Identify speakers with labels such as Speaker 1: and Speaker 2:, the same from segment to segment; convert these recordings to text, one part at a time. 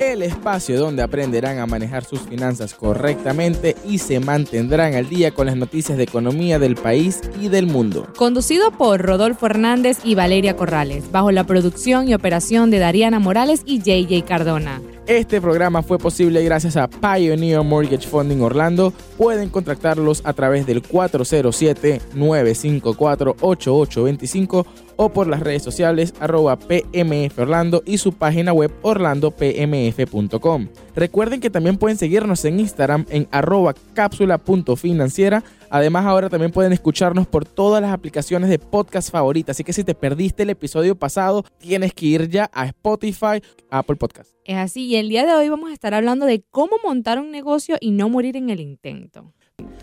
Speaker 1: el espacio donde aprenderán a manejar sus finanzas correctamente y se mantendrán al día con las noticias de economía del país y del mundo.
Speaker 2: Conducido por Rodolfo Hernández y Valeria Corrales, bajo la producción y operación de Dariana Morales y JJ Cardona.
Speaker 1: Este programa fue posible gracias a Pioneer Mortgage Funding Orlando. Pueden contactarlos a través del 407-954-8825 o por las redes sociales arroba PMF Orlando y su página web orlandopmf.com. Recuerden que también pueden seguirnos en Instagram en arroba cápsula.financiera. Además ahora también pueden escucharnos por todas las aplicaciones de podcast favoritas. Así que si te perdiste el episodio pasado, tienes que ir ya a Spotify, Apple Podcast.
Speaker 2: Es así, y el día de hoy vamos a estar hablando de cómo montar un negocio y no morir en el intento.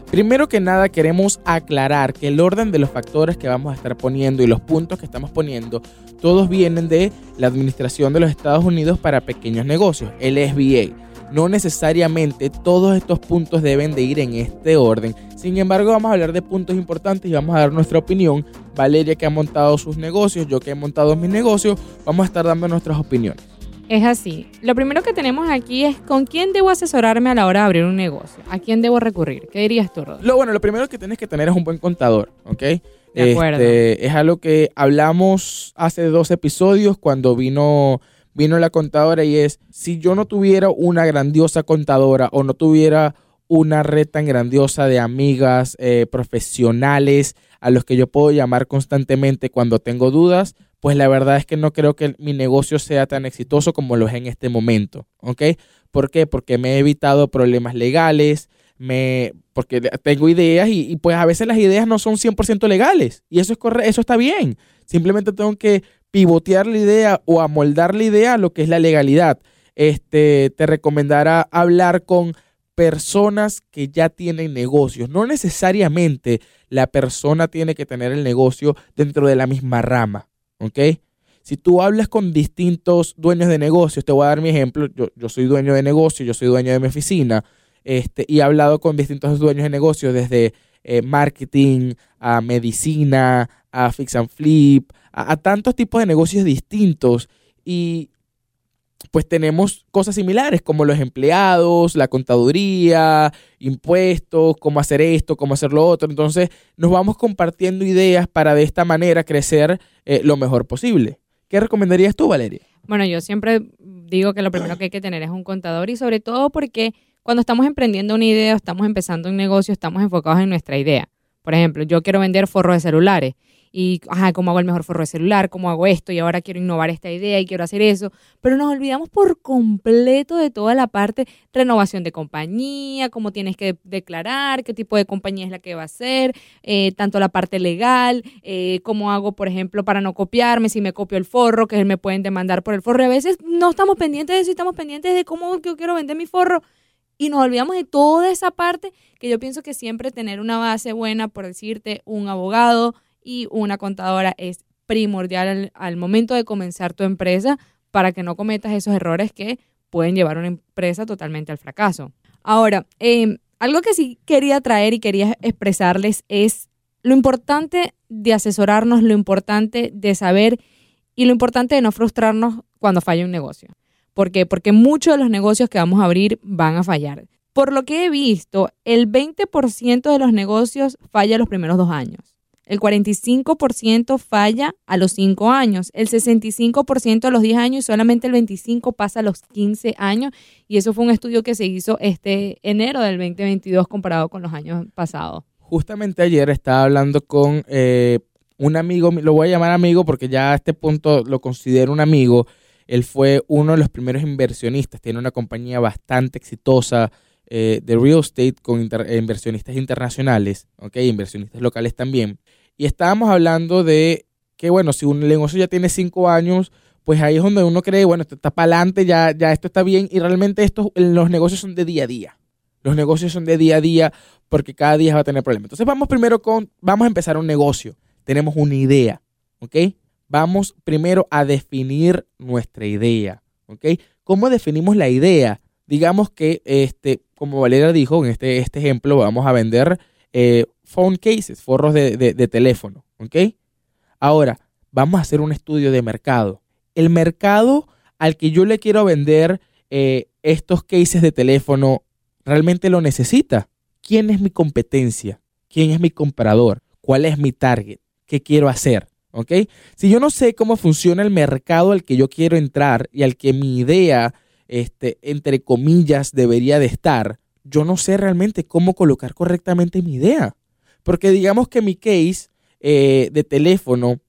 Speaker 1: Primero que nada queremos aclarar que el orden de los factores que vamos a estar poniendo y los puntos que estamos poniendo, todos vienen de la Administración de los Estados Unidos para Pequeños Negocios, el SBA. No necesariamente todos estos puntos deben de ir en este orden. Sin embargo, vamos a hablar de puntos importantes y vamos a dar nuestra opinión. Valeria que ha montado sus negocios, yo que he montado mis negocios, vamos a estar dando nuestras opiniones.
Speaker 2: Es así. Lo primero que tenemos aquí es con quién debo asesorarme a la hora de abrir un negocio. ¿A quién debo recurrir? ¿Qué dirías tú, Rodolfo?
Speaker 1: Lo bueno, lo primero que tienes que tener es un buen contador, ¿ok?
Speaker 2: De acuerdo.
Speaker 1: Este, es algo que hablamos hace dos episodios cuando vino, vino la contadora y es, si yo no tuviera una grandiosa contadora o no tuviera una red tan grandiosa de amigas eh, profesionales a los que yo puedo llamar constantemente cuando tengo dudas, pues la verdad es que no creo que mi negocio sea tan exitoso como lo es en este momento, ¿ok? ¿Por qué? Porque me he evitado problemas legales, me, porque tengo ideas y, pues a veces las ideas no son 100% legales y eso, es corre eso está bien. Simplemente tengo que pivotear la idea o amoldar la idea a lo que es la legalidad. Este, te recomendará hablar con personas que ya tienen negocios. No necesariamente la persona tiene que tener el negocio dentro de la misma rama. ¿ok? Si tú hablas con distintos dueños de negocios, te voy a dar mi ejemplo, yo, soy dueño de negocio, yo soy dueño de mi oficina, este, y he hablado con distintos dueños de negocios, desde eh, marketing, a medicina, a fix and flip, a, tantos tipos de negocios distintos, y pues tenemos cosas similares como los empleados, la contaduría, impuestos, cómo hacer esto, cómo hacer lo otro. Entonces nos vamos compartiendo ideas para de esta manera crecer eh, lo mejor posible. ¿Qué recomendarías tú, Valeria?
Speaker 2: Bueno, yo siempre digo que lo primero que hay que tener es un contador y sobre todo porque cuando estamos emprendiendo una idea, estamos empezando un negocio, estamos enfocados en nuestra idea. Por ejemplo, yo quiero vender forros de celulares y, ajá, ¿cómo hago el mejor forro de celular? ¿Cómo hago esto? Y ahora quiero innovar esta idea y quiero hacer eso. Pero nos olvidamos por completo de toda la parte renovación de compañía, cómo tienes que declarar, qué tipo de compañía es la que va a ser, eh, tanto la parte legal, eh, cómo hago, por ejemplo, para no copiarme, si me copio el forro, que me pueden demandar por el forro. A veces no estamos pendientes de eso, estamos pendientes de cómo yo quiero vender mi forro y nos olvidamos de toda esa parte que yo pienso que siempre tener una base buena, por decirte, un abogado, y una contadora es primordial al, momento de comenzar tu empresa para que no cometas esos errores que pueden llevar a una empresa totalmente al fracaso. Ahora, em, algo que sí quería traer y quería expresarles es lo importante de asesorarnos, lo importante de saber y lo importante de no frustrarnos cuando falla un negocio. ¿Por qué? Porque muchos de los negocios que vamos a abrir van a fallar. Por lo que he visto, el 20% de los negocios falla los primeros dos años. El 45% falla a los 5 años, el 65% a los 10 años y solamente el 25% pasa a los 15 años. Y eso fue un estudio que se hizo este enero del 2022 comparado con los años pasados.
Speaker 1: Justamente ayer estaba hablando con eh, un amigo, lo voy a llamar amigo porque ya a este punto lo considero un amigo. Él fue uno de los primeros inversionistas, tiene una compañía bastante exitosa eh, de real estate con inversionistas internacionales, ¿ok? Inversionistas locales también. Y estábamos hablando de que, bueno, si un negocio ya tiene cinco años, pues ahí es donde uno cree, bueno, esto está para adelante, ya, ya esto está bien. Y realmente estos, los negocios son de día a día. Los negocios son de día a día porque cada día va a tener problemas. Entonces vamos primero con, vamos a empezar un negocio. Tenemos una idea, ¿ok? vamos primero a definir nuestra idea, ¿ok? ¿Cómo definimos la idea? Digamos que, este, como Valeria dijo, en este, este ejemplo vamos a vender eh, phone cases, forros de, de teléfono, ¿ok? Ahora, vamos a hacer un estudio de mercado. El mercado al que yo le quiero vender eh, estos cases de teléfono realmente lo necesita. ¿Quién es mi competencia? ¿Quién es mi comprador? ¿Cuál es mi target? ¿Qué quiero hacer? ¿Ok? Si yo no sé cómo funciona el mercado al que yo quiero entrar y al que mi idea, este, entre comillas, debería de estar, yo no sé realmente cómo colocar correctamente mi idea. Porque digamos que mi case eh, de teléfono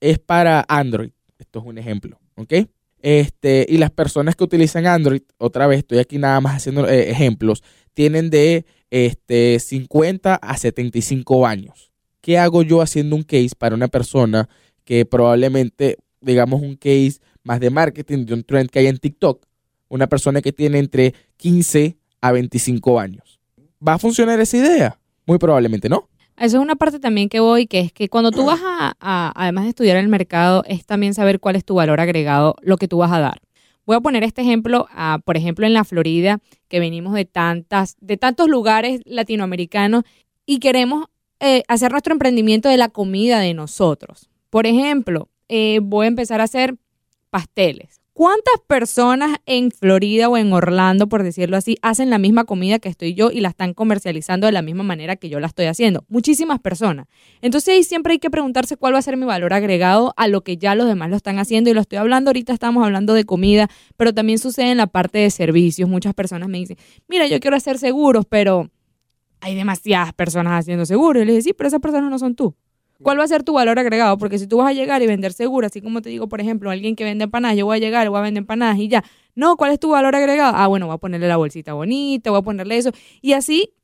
Speaker 1: es para Android. Esto es un ejemplo, ¿ok? Este, y las personas que utilizan Android, otra vez estoy aquí nada más haciendo eh, ejemplos, tienen de este, 50 a 75 años. ¿Qué hago yo haciendo un case para una persona que probablemente, digamos, un case más de marketing, de un trend que hay en TikTok? Una persona que tiene entre 15 a 25 años. ¿Va a funcionar esa idea? Muy probablemente no.
Speaker 2: Eso es una parte también que voy, que es que cuando tú vas a, además de estudiar el mercado, es también saber cuál es tu valor agregado, lo que tú vas a dar. Voy a poner este ejemplo, por ejemplo, en la Florida, que venimos de tantas, de tantos lugares latinoamericanos y queremos eh, hacer nuestro emprendimiento de la comida de nosotros. Por ejemplo, eh, voy a empezar a hacer pasteles. ¿Cuántas personas en Florida o en Orlando, por decirlo así, hacen la misma comida que estoy yo y la están comercializando de la misma manera que yo la estoy haciendo? Muchísimas personas. Entonces ahí siempre hay que preguntarse cuál va a ser mi valor agregado a lo que ya los demás lo están haciendo. Y lo estoy hablando ahorita, estamos hablando de comida, pero también sucede en la parte de servicios. Muchas personas me dicen, mira, yo quiero hacer seguros, pero hay demasiadas personas haciendo seguros. Y les digo, sí, pero esas personas no son tú. ¿Cuál va a ser tu valor agregado? Porque si tú vas a llegar y vender seguro, así como te digo, por ejemplo, alguien que vende empanadas, yo voy a llegar, voy a vender empanadas y ya. No, ¿cuál es tu valor agregado? Ah, bueno, voy a ponerle la bolsita bonita, voy a ponerle eso. Y así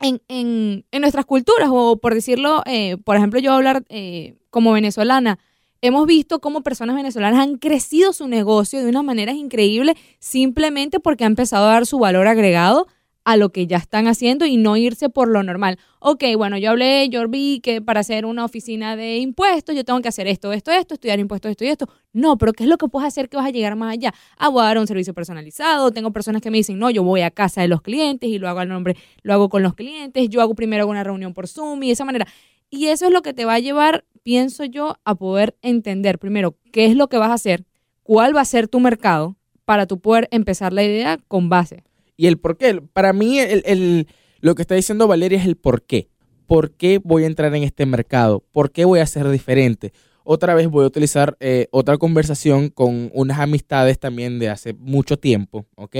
Speaker 2: en, en, en nuestras culturas, o por decirlo, eh, por ejemplo, yo voy a hablar eh, como venezolana, hemos visto cómo personas venezolanas han crecido su negocio de unas maneras increíbles simplemente porque ha empezado a dar su valor agregado a lo que ya están haciendo y no irse por lo normal. Ok, bueno, yo hablé, yo vi que para hacer una oficina de impuestos yo tengo que hacer esto, esto, esto, estudiar impuestos, esto y esto. No, pero ¿qué es lo que puedes hacer que vas a llegar más allá? Ah, a dar un servicio personalizado. Tengo personas que me dicen, no, yo voy a casa de los clientes y lo hago al nombre, lo hago con los clientes. Yo hago primero una reunión por Zoom y de esa manera. Y eso es lo que te va a llevar, pienso yo, a poder entender primero qué es lo que vas a hacer, cuál va a ser tu mercado para tú poder empezar la idea con base
Speaker 1: y el por qué. Para mí, el, lo que está diciendo Valeria es el por qué. ¿Por qué voy a entrar en este mercado? ¿Por qué voy a ser diferente? Otra vez voy a utilizar eh, otra conversación con unas amistades también de hace mucho tiempo, ¿ok?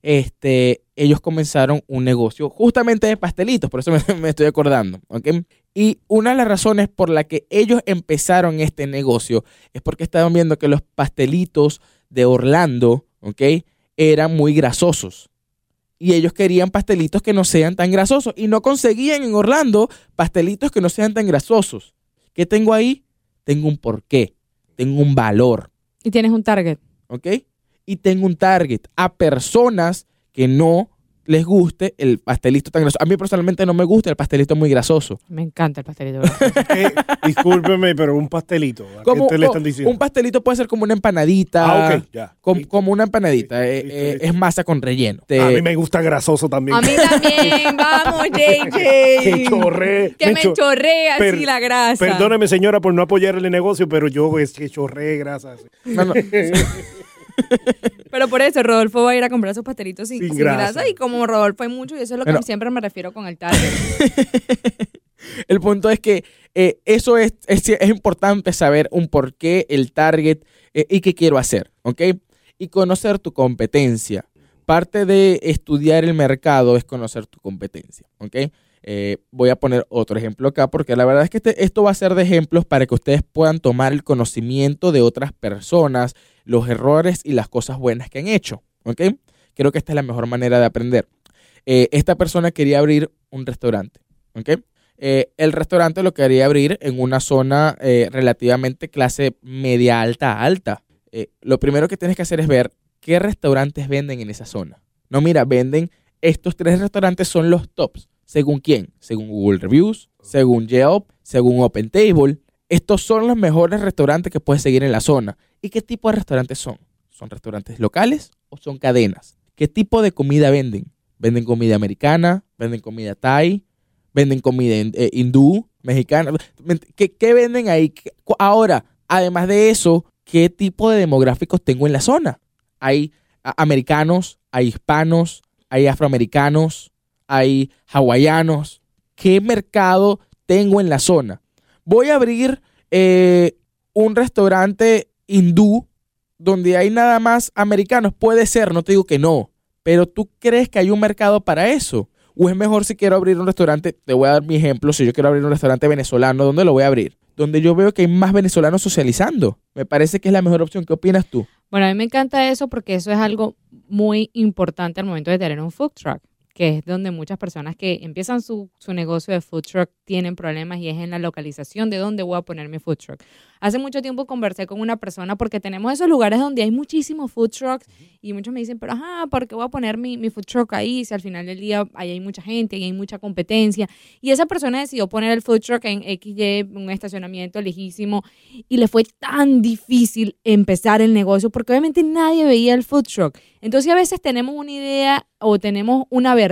Speaker 1: Este, ellos comenzaron un negocio justamente de pastelitos, por eso me, me estoy acordando, ¿ok? Y una de las razones por la que ellos empezaron este negocio es porque estaban viendo que los pastelitos de Orlando, ¿ok? Eran muy grasosos y ellos querían pastelitos que no sean tan grasosos y no conseguían en Orlando pastelitos que no sean tan grasosos. ¿Qué tengo ahí? Tengo un porqué, tengo un valor.
Speaker 2: Y tienes un target.
Speaker 1: ¿Ok? Y tengo un target a personas que no les guste el pastelito tan grasoso. A mí personalmente no me gusta el pastelito muy grasoso.
Speaker 2: Me encanta el pastelito
Speaker 3: eh, discúlpeme, pero un pastelito.
Speaker 1: ¿Qué le están diciendo? Un pastelito puede ser como una empanadita.
Speaker 3: Ah, ok, ya.
Speaker 1: Como, una empanadita. Eh, eh, es masa con relleno.
Speaker 3: A mí me gusta grasoso también.
Speaker 2: A mí también. Vamos, JJ.
Speaker 3: que chorré.
Speaker 2: Que me, chorré así la grasa.
Speaker 3: Perdóneme, señora, por no apoyar el negocio, pero yo es que chorré grasa. No, no.
Speaker 2: Pero por eso Rodolfo va a ir a comprar sus pastelitos sin, grasa. Y como Rodolfo hay mucho, y eso es lo que siempre me refiero con el target.
Speaker 1: el punto es que eh, eso es, es, importante saber un por qué, el target eh, y qué quiero hacer, ¿ok? Y conocer tu competencia. Parte de estudiar el mercado es conocer tu competencia, ¿ok? Eh, voy a poner otro ejemplo acá porque la verdad es que este, esto va a ser de ejemplos para que ustedes puedan tomar el conocimiento de otras personas, los errores y las cosas buenas que han hecho. ¿Ok? Creo que esta es la mejor manera de aprender. Eh, esta persona quería abrir un restaurante. ¿Ok? Eh, el restaurante lo quería abrir en una zona relativamente clase media alta alta. lo primero que tienes que hacer es ver qué restaurantes venden en esa zona. No, mira, venden estos tres restaurantes son los tops. ¿Según quién? Según Google Reviews, según Yelp, según OpenTable. estos son los mejores restaurantes que puedes seguir en la zona. ¿Y qué tipo de restaurantes son? ¿Son restaurantes locales o son cadenas? ¿Qué tipo de comida venden? ¿Venden comida americana? ¿Venden comida thai? ¿Venden comida eh, hindú? ¿Mexicana? ¿Qué, qué venden ahí? Ahora, además de eso, ¿qué tipo de demográficos tengo en la zona? Hay americanos, hay hispanos, hay afroamericanos, hay hawaianos. ¿Qué mercado tengo en la zona? Voy a abrir eh, un restaurante hindú donde hay nada más americanos. Puede ser, no te digo que no, pero tú crees que hay un mercado para eso. O es mejor si quiero abrir un restaurante, te voy a dar mi ejemplo, si yo quiero abrir un restaurante venezolano, ¿dónde lo voy a abrir? Donde yo veo que hay más venezolanos socializando. Me parece que es la mejor opción. ¿Qué opinas tú?
Speaker 2: Bueno, a mí me encanta eso porque eso es algo muy importante al momento de tener un food truck que es donde muchas personas que empiezan su, su, negocio de food truck tienen problemas y es en la localización de dónde voy a poner mi food truck. Hace mucho tiempo conversé con una persona porque tenemos esos lugares donde hay muchísimos food trucks y muchos me dicen, pero ajá, ¿por qué voy a poner mi, mi food truck ahí si al final del día ahí hay mucha gente y hay mucha competencia? Y esa persona decidió poner el food truck en XY, un estacionamiento lejísimo y le fue tan difícil empezar el negocio porque obviamente nadie veía el food truck. Entonces a veces tenemos una idea o tenemos una verdad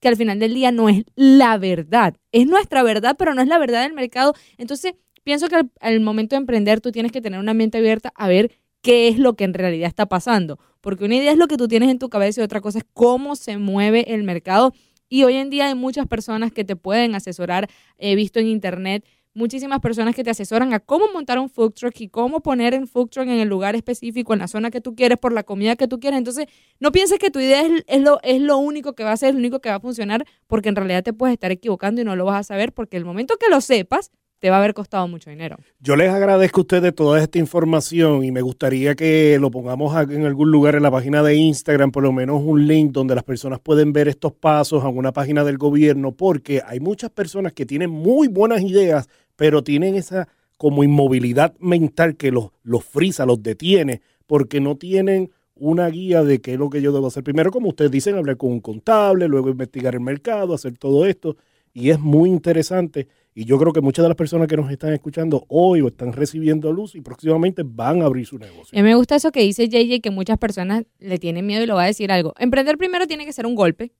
Speaker 2: que al final del día no es la verdad. Es nuestra verdad, pero no es la verdad del mercado. Entonces, pienso que al, momento de emprender tú tienes que tener una mente abierta a ver qué es lo que en realidad está pasando. Porque una idea es lo que tú tienes en tu cabeza y otra cosa es cómo se mueve el mercado. Y hoy en día hay muchas personas que te pueden asesorar. He visto en internet muchísimas personas que te asesoran a cómo montar un food truck y cómo poner el food truck en el lugar específico, en la zona que tú quieres, por la comida que tú quieres. Entonces, no pienses que tu idea es, lo, es lo único que va a ser, lo único que va a funcionar, porque en realidad te puedes estar equivocando y no lo vas a saber, porque el momento que lo sepas, te va a haber costado mucho dinero.
Speaker 3: Yo les agradezco a ustedes toda esta información y me gustaría que lo pongamos en algún lugar en la página de Instagram, por lo menos un link donde las personas pueden ver estos pasos en una página del gobierno, porque hay muchas personas que tienen muy buenas ideas, pero tienen esa como inmovilidad mental que los, los frisa, los detiene, porque no tienen una guía de qué es lo que yo debo hacer. Primero, como ustedes dicen, hablar con un contable, luego investigar el mercado, hacer todo esto, y es muy interesante y yo creo que muchas de las personas que nos están escuchando hoy o están recibiendo luz y próximamente van a abrir su negocio.
Speaker 2: Mí me gusta eso que dice JJ, que muchas personas le tienen miedo y lo va a decir algo. Emprender primero tiene que ser un golpe.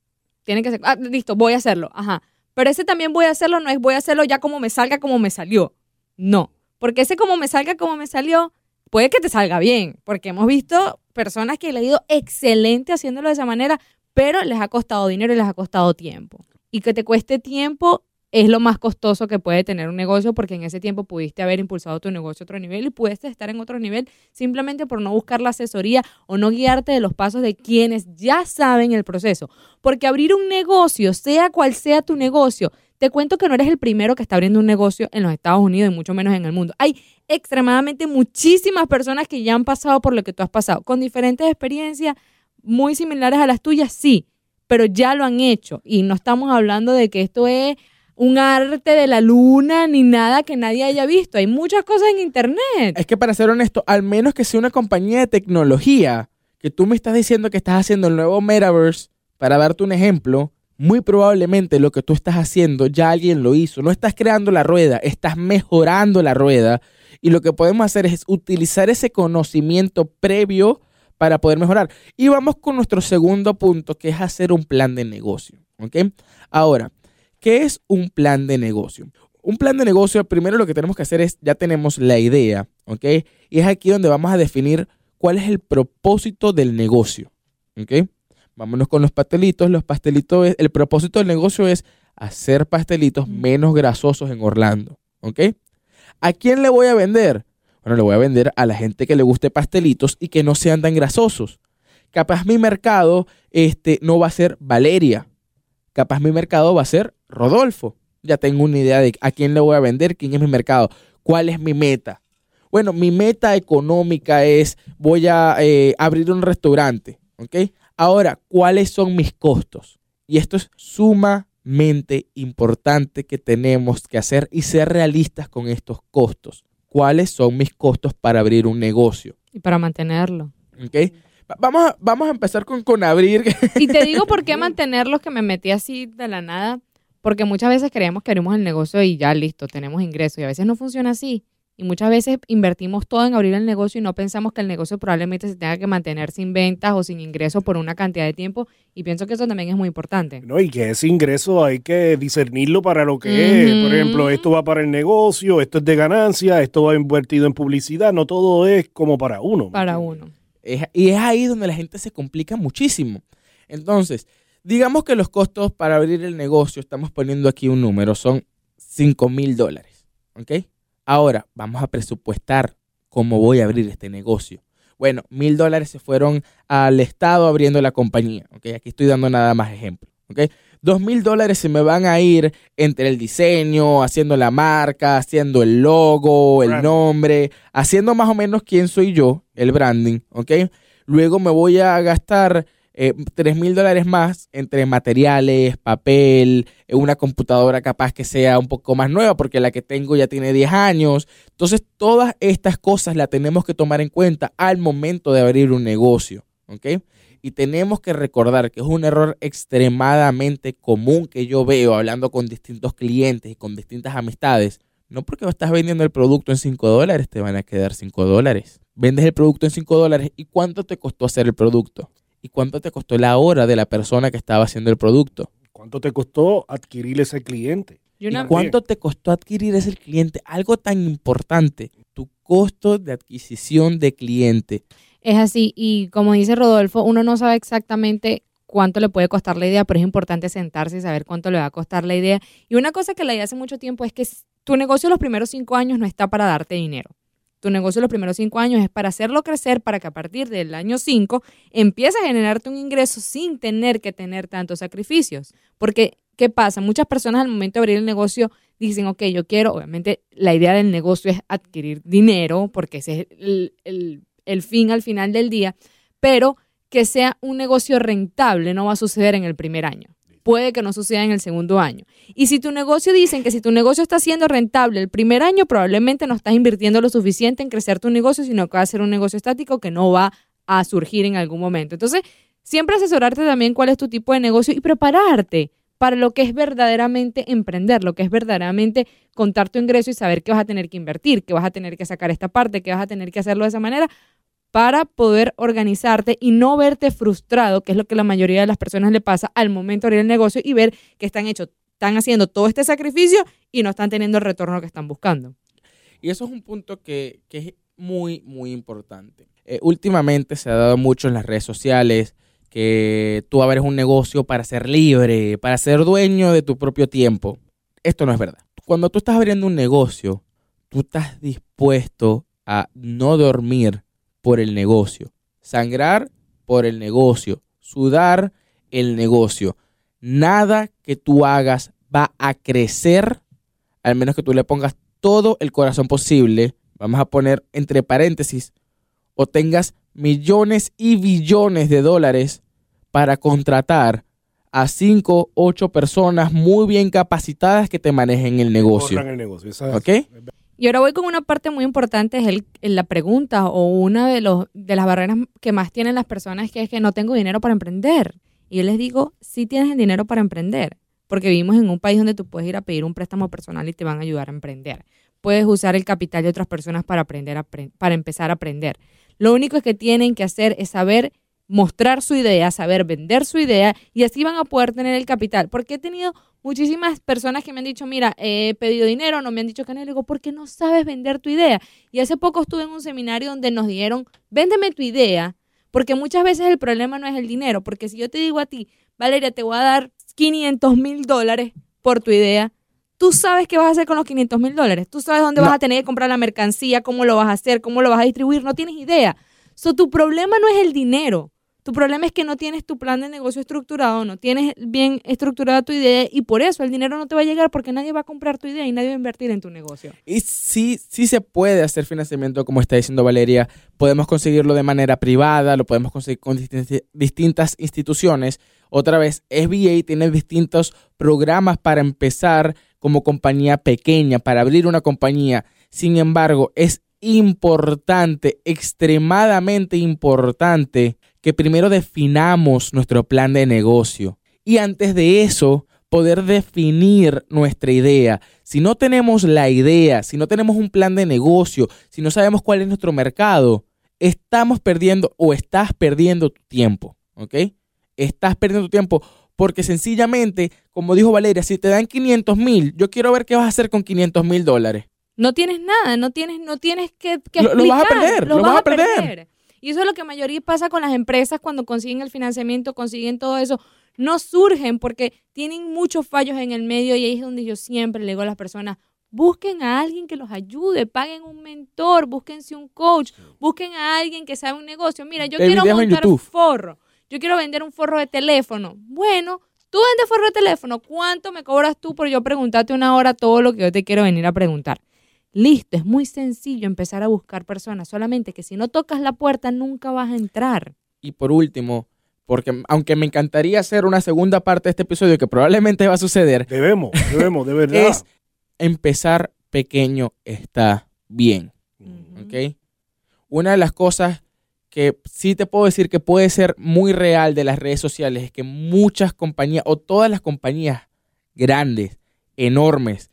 Speaker 2: Tiene que ser, ah, listo, voy a hacerlo. Ajá. Pero ese también voy a hacerlo, no es voy a hacerlo ya como me salga, como me salió. No. Porque ese como me salga, como me salió, puede que te salga bien. Porque hemos visto personas que le ha ido excelente haciéndolo de esa manera, pero les ha costado dinero y les ha costado tiempo. Y que te cueste tiempo es lo más costoso que puede tener un negocio porque en ese tiempo pudiste haber impulsado tu negocio a otro nivel y pudiste estar en otro nivel simplemente por no buscar la asesoría o no guiarte de los pasos de quienes ya saben el proceso. Porque abrir un negocio, sea cual sea tu negocio, te cuento que no eres el primero que está abriendo un negocio en los Estados Unidos y mucho menos en el mundo. Hay extremadamente muchísimas personas que ya han pasado por lo que tú has pasado, con diferentes experiencias muy similares a las tuyas, sí, pero ya lo han hecho y no estamos hablando de que esto es un arte de la luna ni nada que nadie haya visto. Hay muchas cosas en internet.
Speaker 1: Es que para ser honesto, al menos que sea una compañía de tecnología, que tú me estás diciendo que estás haciendo el nuevo Metaverse, para darte un ejemplo, muy probablemente lo que tú estás haciendo ya alguien lo hizo. No estás creando la rueda, estás mejorando la rueda. Y lo que podemos hacer es utilizar ese conocimiento previo para poder mejorar. Y vamos con nuestro segundo punto, que es hacer un plan de negocio. ¿Ok? Ahora, ¿Qué es un plan de negocio? Un plan de negocio, primero lo que tenemos que hacer es, ya tenemos la idea, ¿ok? Y es aquí donde vamos a definir cuál es el propósito del negocio, ¿ok? Vámonos con los pastelitos. Los pastelitos, el propósito del negocio es hacer pastelitos menos grasosos en Orlando, ¿ok? ¿A quién le voy a vender? Bueno, le voy a vender a la gente que le guste pastelitos y que no sean tan grasosos. Capaz mi mercado este, no va a ser Valeria. Capaz mi mercado va a ser Rodolfo. Ya tengo una idea de a quién le voy a vender, quién es mi mercado, cuál es mi meta. Bueno, mi meta económica es voy a eh, abrir un restaurante, ¿ok? Ahora, ¿cuáles son mis costos? Y esto es sumamente importante que tenemos que hacer y ser realistas con estos costos. ¿Cuáles son mis costos para abrir un negocio?
Speaker 2: Y para mantenerlo.
Speaker 1: ¿Ok? Vamos a, vamos a empezar con, con abrir.
Speaker 2: Y te digo por qué mantenerlos que me metí así de la nada Porque muchas veces creemos que abrimos el negocio y ya listo, tenemos ingresos. Y a veces no funciona así. Y muchas veces invertimos todo en abrir el negocio y no pensamos que el negocio probablemente se tenga que mantener sin ventas o sin ingresos por una cantidad de tiempo. Y pienso que eso también es muy importante.
Speaker 3: No, y que ese ingreso hay que discernirlo para lo que es. Por ejemplo, esto va para el negocio, esto es de ganancia, esto va invertido en publicidad. No todo es como para uno. ¿me
Speaker 2: Para uno.
Speaker 1: Y es ahí donde la gente se complica muchísimo. Entonces, digamos que los costos para abrir el negocio, estamos poniendo aquí un número, son 5 mil dólares. ¿Ok? Ahora, vamos a presupuestar cómo voy a abrir este negocio. Bueno, mil dólares se fueron al Estado abriendo la compañía. ¿ok? Aquí estoy dando nada más ejemplos. ¿Ok? Dos mil dólares se me van a ir entre el diseño, haciendo la marca, haciendo el logo, el
Speaker 3: Branding.
Speaker 1: nombre, haciendo más o menos quién soy yo, el branding. ¿ok? Luego me voy a gastar eh, tres mil dólares más entre materiales, papel, eh, una computadora capaz que sea un poco más nueva porque la que tengo ya tiene 10 años. Entonces, todas estas cosas las tenemos que tomar en cuenta al momento de abrir un negocio. ¿ok? Y tenemos que recordar que es un error extremadamente común que yo veo hablando con distintos clientes y con distintas amistades. No porque estás vendiendo el producto en 5 dólares, te van a quedar 5 dólares. Vendes el producto en 5 dólares y cuánto te costó hacer el producto. ¿Y cuánto te costó la hora de la persona que estaba haciendo el producto?
Speaker 3: ¿Cuánto te costó adquirir ese cliente?
Speaker 2: Y
Speaker 1: ¿Y
Speaker 2: una,
Speaker 1: cuánto te costó adquirir ese cliente? Algo tan importante, tu costo de adquisición de cliente.
Speaker 2: Es así, y como dice Rodolfo, uno no sabe exactamente cuánto le puede costar la idea, pero es importante sentarse y saber cuánto le va a costar la idea. Y una cosa que leí hace mucho tiempo es que tu negocio los primeros cinco años no está para darte dinero. Tu negocio los primeros cinco años es para hacerlo crecer, para que a partir del año cinco empieces a generarte un ingreso sin tener que tener tantos sacrificios. Porque, ¿qué pasa? Muchas personas al momento de abrir el negocio dicen, ok, yo quiero, obviamente la idea del negocio es adquirir dinero, porque ese es el- el fin al final del día, pero que sea un negocio rentable no va a suceder en el primer año. Puede que no suceda en el segundo año. Y si tu negocio, dicen que si tu negocio está siendo rentable el primer año, probablemente no estás invirtiendo lo suficiente en crecer tu negocio, sino que va a ser un negocio estático que no va a surgir en algún momento. Entonces, siempre asesorarte también cuál es tu tipo de negocio y prepararte para lo que es verdaderamente emprender, lo que es verdaderamente contar tu ingreso y saber que vas a tener que invertir, que vas a tener que sacar esta parte, que vas a tener que hacerlo de esa manera para poder organizarte y no verte frustrado, que es lo que la mayoría de las personas le pasa al momento de abrir el negocio y ver que están hechos, están haciendo todo este sacrificio y no están teniendo el retorno que están buscando.
Speaker 1: Y eso es un punto que, que es muy, muy importante. Eh, últimamente se ha dado mucho en las redes sociales que tú abres un negocio para ser libre, para ser dueño de tu propio tiempo. Esto no es verdad. Cuando tú estás abriendo un negocio, tú estás dispuesto a no dormir por el negocio, sangrar por el negocio, sudar el negocio. Nada que tú hagas va a crecer, al menos que tú le pongas todo el corazón posible, vamos a poner entre paréntesis, o tengas millones y billones de dólares para contratar a 5, 8 personas muy bien capacitadas que te manejen el negocio.
Speaker 3: El negocio. esa-
Speaker 1: ¿Ok?
Speaker 2: Y ahora voy con una parte muy importante, es el, en la pregunta o una de, los, de las barreras que más tienen las personas, que es que no tengo dinero para emprender. Y yo les digo, sí tienes el dinero para emprender, porque vivimos en un país donde tú puedes ir a pedir un préstamo personal y te van a ayudar a emprender. Puedes usar el capital de otras personas para, aprender a para empezar a aprender. Lo único que tienen que hacer es saber mostrar su idea, saber vender su idea y así van a poder tener el capital. Porque he tenido muchísimas personas que me han dicho, mira, he pedido dinero, no me han dicho que no. Y digo, porque no sabes vender tu idea. Y hace poco estuve en un seminario donde nos dijeron, véndeme tu idea, porque muchas veces el problema no es el dinero, porque si yo te digo a ti, Valeria, te voy a dar 500 mil dólares por tu idea, tú sabes qué vas a hacer con los 500 mil dólares, tú sabes dónde
Speaker 1: No.
Speaker 2: vas a tener que comprar la mercancía, cómo lo vas a hacer, cómo lo vas a distribuir, no tienes idea. So, tu problema no es el dinero. Tu problema es que no tienes tu plan de negocio estructurado, no tienes bien estructurada tu idea y por eso el dinero no te va a llegar porque nadie va a comprar tu idea y nadie va a invertir en tu negocio.
Speaker 1: Y sí, sí se puede hacer financiamiento, como está diciendo Valeria. Podemos conseguirlo de manera privada, lo podemos conseguir con distin- distintas instituciones. Otra vez, SBA tiene distintos programas para empezar como compañía pequeña, para abrir una compañía. Sin embargo, es importante, extremadamente importante, que primero definamos nuestro plan de negocio. Y antes de eso, poder definir nuestra idea. Si no tenemos la idea, si no tenemos un plan de negocio, si no sabemos cuál es nuestro mercado, estamos perdiendo o estás perdiendo tu tiempo, ¿ok? Estás perdiendo tu tiempo porque sencillamente, como dijo Valeria, si te dan 500 mil, yo quiero ver qué vas a hacer con 500 mil dólares.
Speaker 2: No tienes nada, no tienes, no tienes que, que
Speaker 1: Lo- lo vas a perder, lo vas a perder.
Speaker 2: Y eso es lo que mayoría pasa con las empresas cuando consiguen el financiamiento, consiguen todo eso. No surgen porque tienen muchos fallos en el medio y ahí es donde yo siempre le digo a las personas, busquen a alguien que los ayude, paguen un mentor, búsquense un coach, busquen a alguien que sabe un negocio. Mira, yo quiero montar
Speaker 1: YouTube.
Speaker 2: forro, yo quiero vender un forro de teléfono. Bueno, tú vendes forro de teléfono, ¿cuánto me cobras tú por yo preguntarte una hora todo lo que yo te quiero venir a preguntar? Listo, es muy sencillo empezar a buscar personas, solamente que si no tocas la puerta nunca vas a entrar.
Speaker 1: Y por último, porque aunque me encantaría hacer una segunda parte de este episodio que probablemente va a suceder,
Speaker 3: Debemos, debemos, de verdad.
Speaker 1: es empezar pequeño está bien. ¿ok? Una de las cosas que sí te puedo decir que puede ser muy real de las redes sociales es que muchas compañías o todas las compañías grandes, enormes,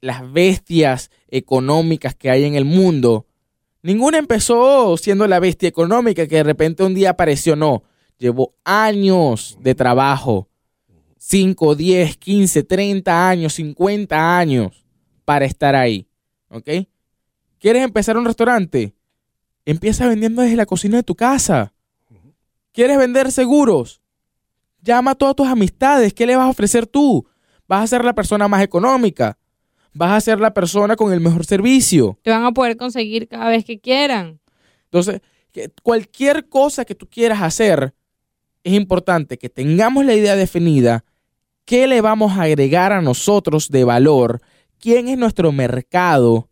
Speaker 1: las bestias económicas que hay en el mundo, ninguna empezó siendo la bestia económica que de repente un día apareció, no, llevó años de trabajo, 5, 10, 15, 30 años, 50 años para estar ahí, ¿ok? ¿Quieres empezar un restaurante? Empieza vendiendo desde la cocina de tu casa. ¿Quieres vender seguros? Llama a todas tus amistades. ¿Qué le vas a ofrecer tú? Vas a ser la persona más económica. Vas a ser la persona con el mejor servicio.
Speaker 2: Te van a poder conseguir cada vez que quieran.
Speaker 1: Entonces, cualquier cosa que tú quieras hacer, es importante que tengamos la idea definida, qué le vamos a agregar a nosotros de valor, quién es nuestro mercado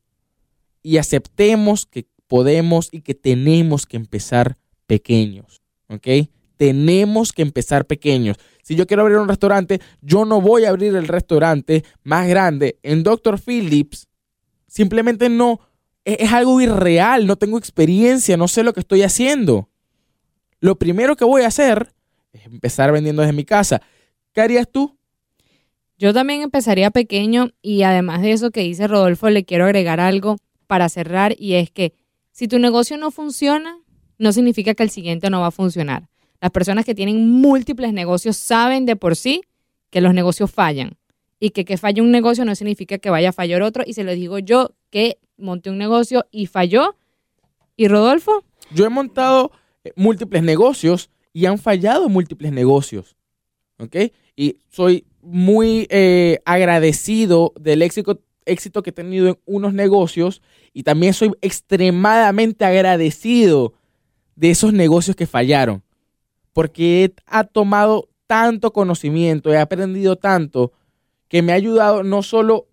Speaker 1: y aceptemos que podemos y que tenemos que empezar pequeños, ¿ok? Tenemos que empezar pequeños. Si yo quiero abrir un restaurante, yo no voy a abrir el restaurante más grande en Dr. Phillips. Simplemente no, es, es algo irreal, no tengo experiencia, no sé lo que estoy haciendo. Lo primero que voy a hacer es empezar vendiendo desde mi casa. ¿Qué harías tú?
Speaker 2: Yo también empezaría pequeño y además de eso que dice Rodolfo, le quiero agregar algo para cerrar y es que si tu negocio no funciona, no significa que el siguiente no va a funcionar. Las personas que tienen múltiples negocios saben de por sí que los negocios fallan y que que falle un negocio no significa que vaya a fallar otro y se lo digo yo que monté un negocio y falló. ¿Y Rodolfo?
Speaker 1: Yo he montado eh, múltiples negocios y han fallado múltiples negocios. ¿Ok? Y soy muy eh, agradecido del éxito, éxito que he tenido en unos negocios y también soy extremadamente agradecido de esos negocios que fallaron. Porque he ha tomado tanto conocimiento, he aprendido tanto que me ha ayudado no solo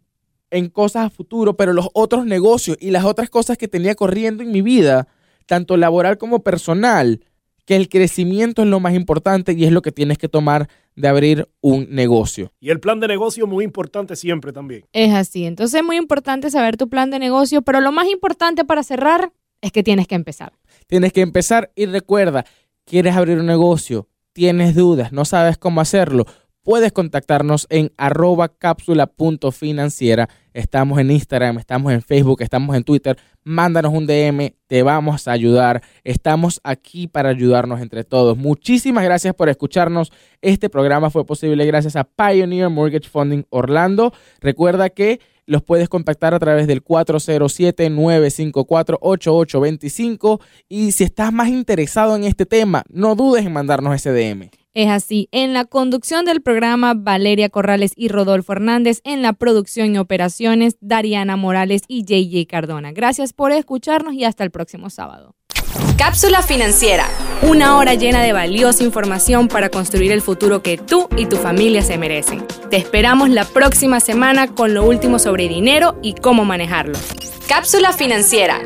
Speaker 1: en cosas a futuro, pero los otros negocios y las otras cosas que tenía corriendo en mi vida, tanto laboral como personal, que el crecimiento es lo más importante y es lo que tienes que tomar de abrir un negocio.
Speaker 3: Y el plan de negocio muy importante siempre también.
Speaker 2: Es así. Entonces es muy importante saber tu plan de negocio, pero lo más importante para cerrar es que tienes que empezar.
Speaker 1: Tienes que empezar y recuerda, quieres abrir un negocio, tienes dudas, no sabes cómo hacerlo, puedes contactarnos en arroba cápsula.financiera. Estamos en Instagram, estamos en Facebook, estamos en Twitter. Mándanos un DM, te vamos a ayudar. Estamos aquí para ayudarnos entre todos. Muchísimas gracias por escucharnos. Este programa fue posible gracias a Pioneer Mortgage Funding Orlando. Recuerda que los puedes contactar a través del 407-954-8825 y si estás más interesado en este tema, no dudes en mandarnos ese DM.
Speaker 2: Es así. En la conducción del programa, Valeria Corrales y Rodolfo Hernández. En la producción y operaciones, Dariana Morales y JJ Cardona. Gracias por escucharnos y hasta el próximo sábado.
Speaker 4: Cápsula financiera. Una hora llena de valiosa información para construir el futuro que tú y tu familia se merecen. Te esperamos la próxima semana con lo último sobre dinero y cómo manejarlo. Cápsula financiera